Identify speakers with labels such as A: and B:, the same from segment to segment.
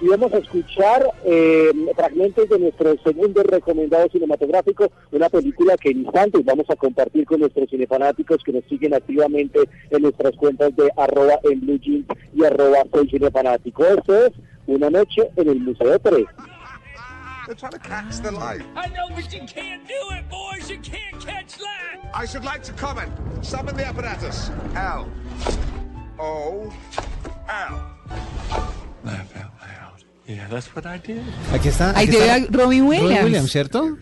A: y vamos a escuchar eh, fragmentos de nuestro segundo recomendado cinematográfico, una película que en instantes vamos a compartir con nuestros cinefanáticos que nos siguen activamente en nuestras cuentas de arroba en blue jeans y arroba soy cinefanático. Esto es Una noche en el Museo 3.
B: They're trying to catch the light.
C: I know, but you can't do it, boys. You can't catch light.
B: I should like to comment. Summon the apparatus. L. O. L.
D: Laugh out loud. Yeah, that's what I did.
E: Aquí está.
F: Ahí te
E: está
F: ve a Robin Williams.
E: Williams, ¿cierto?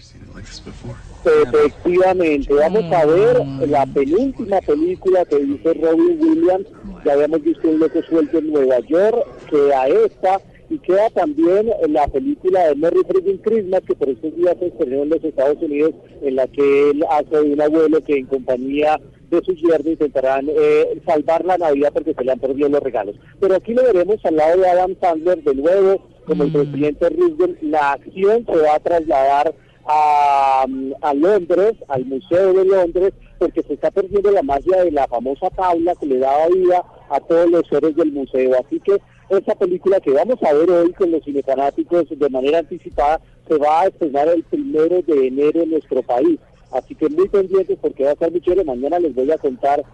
A: Efectivamente, vamos a ver la penúltima película que dice Robin Williams. Ya habíamos visto un loco suelto en Nueva York, queda esta y queda también la película de Merry Freaking Christmas que por estos días se estrenó en los Estados Unidos, en la que él hace de un abuelo que en compañía de su yerno intentarán eh, salvar la Navidad porque se le han perdido los regalos. Pero aquí lo veremos al lado de Adam Sandler de nuevo, como el presidente Roosevelt. La acción se va a trasladar a, a Londres, al Museo de Londres, porque se está perdiendo la magia de la famosa tabla que le daba vida a todos los seres del museo. Así que esa película que vamos a ver hoy con los cinefanáticos de manera anticipada se va a estrenar el primero de enero en nuestro país. Así que muy pendientes porque va a estar muy chévere. Mañana les voy a contar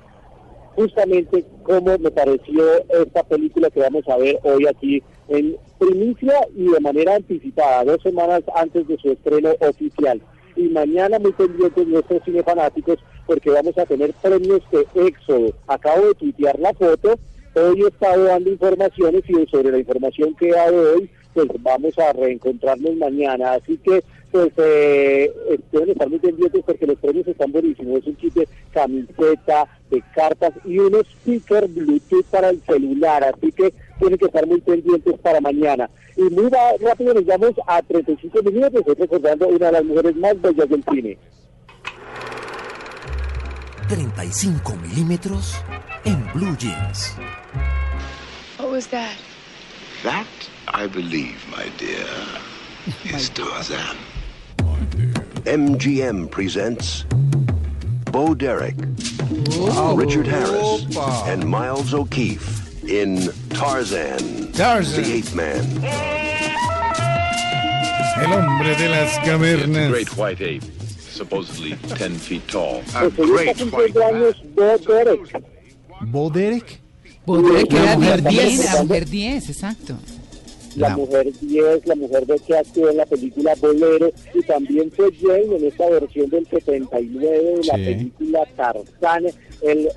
A: justamente cómo me pareció esta película que vamos a ver hoy aquí en primicia y de manera anticipada, dos semanas antes de su estreno oficial. Y mañana muy pendientes nuestros cinefanáticos porque vamos a tener premios de Éxodo. Acabo de tuitear la foto, hoy he estado dando informaciones y sobre la información que he dado hoy, pues vamos a reencontrarnos mañana. Así que pues eh, deben estar muy pendientes porque los premios están buenísimos. Es un kit de camiseta, de cartas y un speaker Bluetooth para el celular. Así que tienen que estar muy pendientes para mañana. Y muy rápido nos vamos a 35 minutos, estoy recordando una de las mujeres más bellas del cine.
G: 35 milímetros en Blue Jeans.
H: What was that?
I: That, I believe, my dear, is Tarzan. MGM presents Bo Derek, oh. Richard Harris, and Miles O'Keefe in Tarzan,
E: Tarzan.
I: the Ape Man.
E: El hombre de las cavernas.
J: great white ape, supposedly 10 feet tall.
B: A great white
A: cumpliendo
B: man.
A: Bo Derek.
E: Bo Derek.
F: Podría que era
E: La mujer
F: 10,
A: 10.
F: la mujer 10, exacto.
A: La
E: La-
A: mujer 10, la mujer de que actuó en la película Bolero, y también fue Jane en esta versión del 79 de la
E: Sí.
A: película Tarzán, el,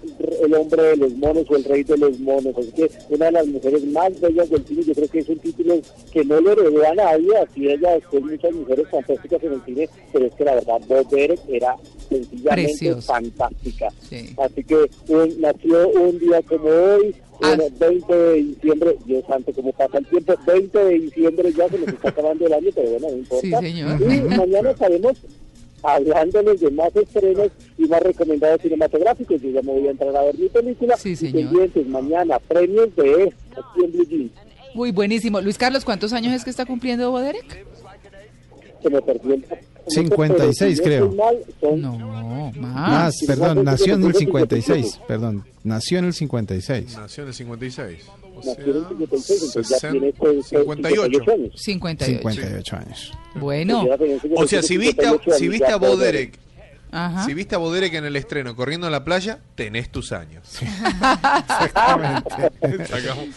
A: el hombre de los monos o el rey de los monos. Así que una de las mujeres más bellas del cine, yo creo que es un título que no le heredó a nadie, así ella después muchas mujeres fantásticas en el cine, pero es que la verdad Bob Derek era sencillamente fantástica.
F: Sí.
A: Así que un- nació un día como hoy. Bueno, 20 de diciembre, Dios santo, cómo pasa el tiempo, 20 de diciembre ya se nos está acabando el año, pero bueno, no importa.
F: Sí, señor.
A: Y mañana estaremos hablándoles de más estrenos y más recomendados cinematográficos. Yo ya me voy a entrar a ver mi película.
F: Sí,
A: Y
F: señor.
A: pendientes mañana, premios de esto, aquí en Blue Jeans.
F: Muy buenísimo. Luis Carlos, ¿cuántos años es que está cumpliendo Boderek?
A: Se me perdió el...
E: 56
A: pero si no
E: creo.
F: No, más.
E: Perdón, nació en el
A: que
E: 56. Perdón, nació en el 56.
K: Nació en el 56. O
A: nació en el 56, entonces ya
K: sesen-
A: tiene pues,
K: 58.
A: años.
F: 58.
E: 58 años.
F: Bueno,
A: Ya tenía 58,
K: O sea, si viste, a-
A: 58
K: si viste a Bo
A: Bo
K: Derek,
F: ajá.
K: si viste a Bo Derek en el estreno corriendo en la playa, tenés tus años. Sacamos-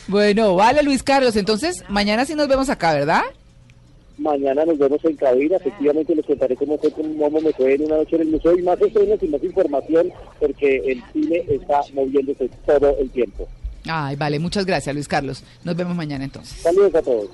F: Bueno, vale, Luis Carlos. Entonces, mañana sí nos vemos acá, ¿verdad?
A: Mañana nos vemos en cabina, efectivamente les contaré cómo fue, cómo me fue en una noche en el museo y más estrenos y más información porque el cine está moviéndose todo el tiempo.
F: Ay, vale, muchas gracias, Luis Carlos. Nos vemos mañana entonces.
A: Saludos a todos.